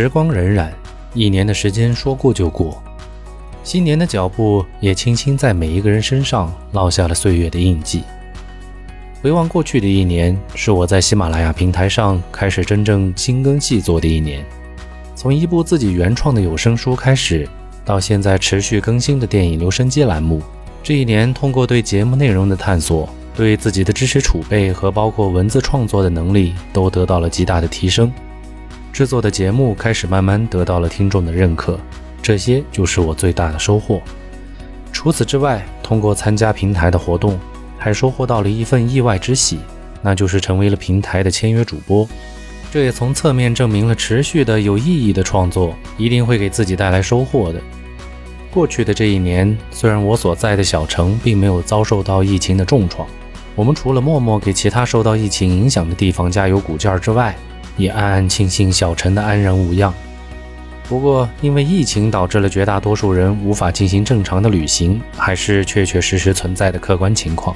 时光荏苒，一年的时间说过就过，新年的脚步也轻轻在每一个人身上烙下了岁月的印记。回望过去的一年，是我在喜马拉雅平台上开始真正精耕细作的一年。从一部自己原创的有声书开始，到现在持续更新的电影留声机栏目，这一年通过对节目内容的探索，对自己的知识储备和包括文字创作的能力都得到了极大的提升。制作的节目开始慢慢得到了听众的认可，这些就是我最大的收获。除此之外，通过参加平台的活动。还收获到了一份意外之喜，那就是成为了平台的签约主播。这也从侧面证明了持续的有意义的创作一定会给自己带来收获的。过去的这一年，虽然我所在的小城并没有遭受到疫情的重创，我们除了默默给其他受到疫情影响的地方加油鼓劲儿之外，也暗暗庆幸小陈的安然无恙。不过，因为疫情导致了绝大多数人无法进行正常的旅行，还是确确实实存在的客观情况。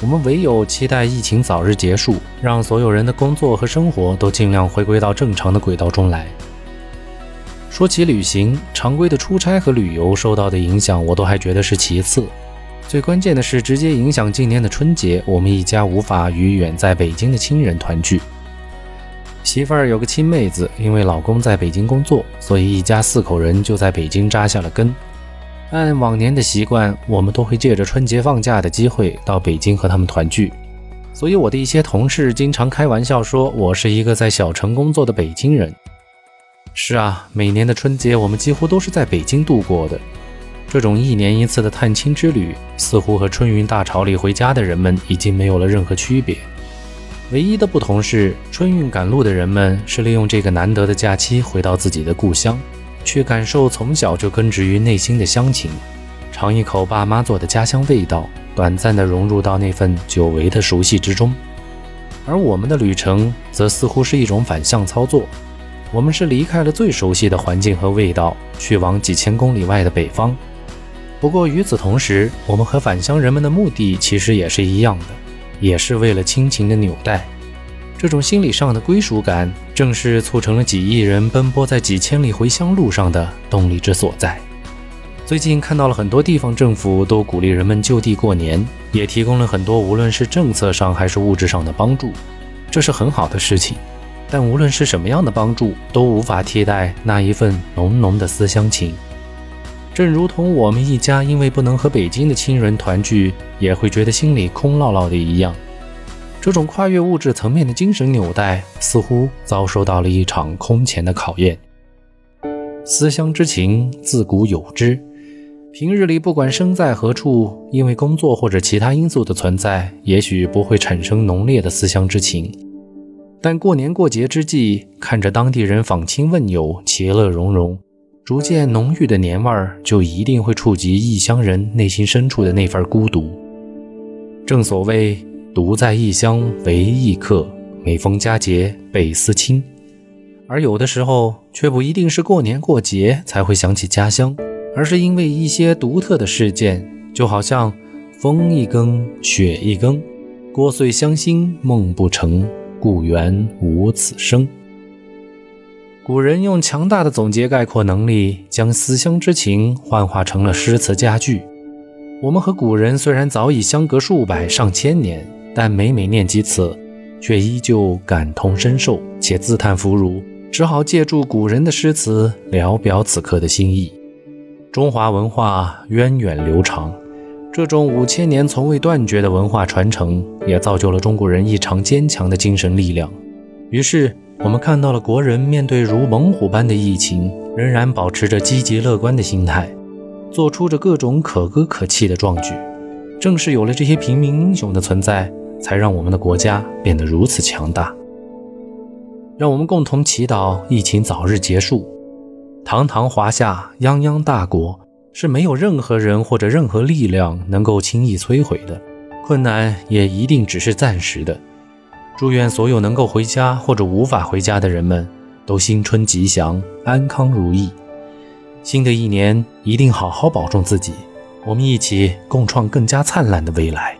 我们唯有期待疫情早日结束，让所有人的工作和生活都尽量回归到正常的轨道中来。说起旅行，常规的出差和旅游受到的影响，我都还觉得是其次。最关键的是，直接影响今年的春节，我们一家无法与远在北京的亲人团聚。媳妇儿有个亲妹子，因为老公在北京工作，所以一家四口人就在北京扎下了根。按往年的习惯，我们都会借着春节放假的机会到北京和他们团聚，所以我的一些同事经常开玩笑说我是一个在小城工作的北京人。是啊，每年的春节我们几乎都是在北京度过的。这种一年一次的探亲之旅，似乎和春运大潮里回家的人们已经没有了任何区别。唯一的不同是，春运赶路的人们是利用这个难得的假期回到自己的故乡。去感受从小就根植于内心的乡情，尝一口爸妈做的家乡味道，短暂的融入到那份久违的熟悉之中。而我们的旅程则似乎是一种反向操作，我们是离开了最熟悉的环境和味道，去往几千公里外的北方。不过与此同时，我们和返乡人们的目的其实也是一样的，也是为了亲情的纽带。这种心理上的归属感，正是促成了几亿人奔波在几千里回乡路上的动力之所在。最近看到了很多地方政府都鼓励人们就地过年，也提供了很多无论是政策上还是物质上的帮助，这是很好的事情。但无论是什么样的帮助，都无法替代那一份浓浓的思乡情。正如同我们一家因为不能和北京的亲人团聚，也会觉得心里空落落的一样。这种跨越物质层面的精神纽带，似乎遭受到了一场空前的考验。思乡之情自古有之，平日里不管身在何处，因为工作或者其他因素的存在，也许不会产生浓烈的思乡之情。但过年过节之际，看着当地人访亲问友，其乐融融，逐渐浓郁的年味儿，就一定会触及异乡人内心深处的那份孤独。正所谓。独在异乡为异客，每逢佳节倍思亲。而有的时候，却不一定是过年过节才会想起家乡，而是因为一些独特的事件，就好像风一更，雪一更，聒碎乡心梦不成，故园无此声。古人用强大的总结概括能力，将思乡之情幻化成了诗词佳句。我们和古人虽然早已相隔数百上千年。但每每念及此，却依旧感同身受，且自叹弗如，只好借助古人的诗词聊表此刻的心意。中华文化源远流长，这种五千年从未断绝的文化传承，也造就了中国人异常坚强的精神力量。于是，我们看到了国人面对如猛虎般的疫情，仍然保持着积极乐观的心态，做出着各种可歌可泣的壮举。正是有了这些平民英雄的存在。才让我们的国家变得如此强大。让我们共同祈祷疫情早日结束。堂堂华夏泱泱大国是没有任何人或者任何力量能够轻易摧毁的，困难也一定只是暂时的。祝愿所有能够回家或者无法回家的人们都新春吉祥、安康如意。新的一年一定好好保重自己，我们一起共创更加灿烂的未来。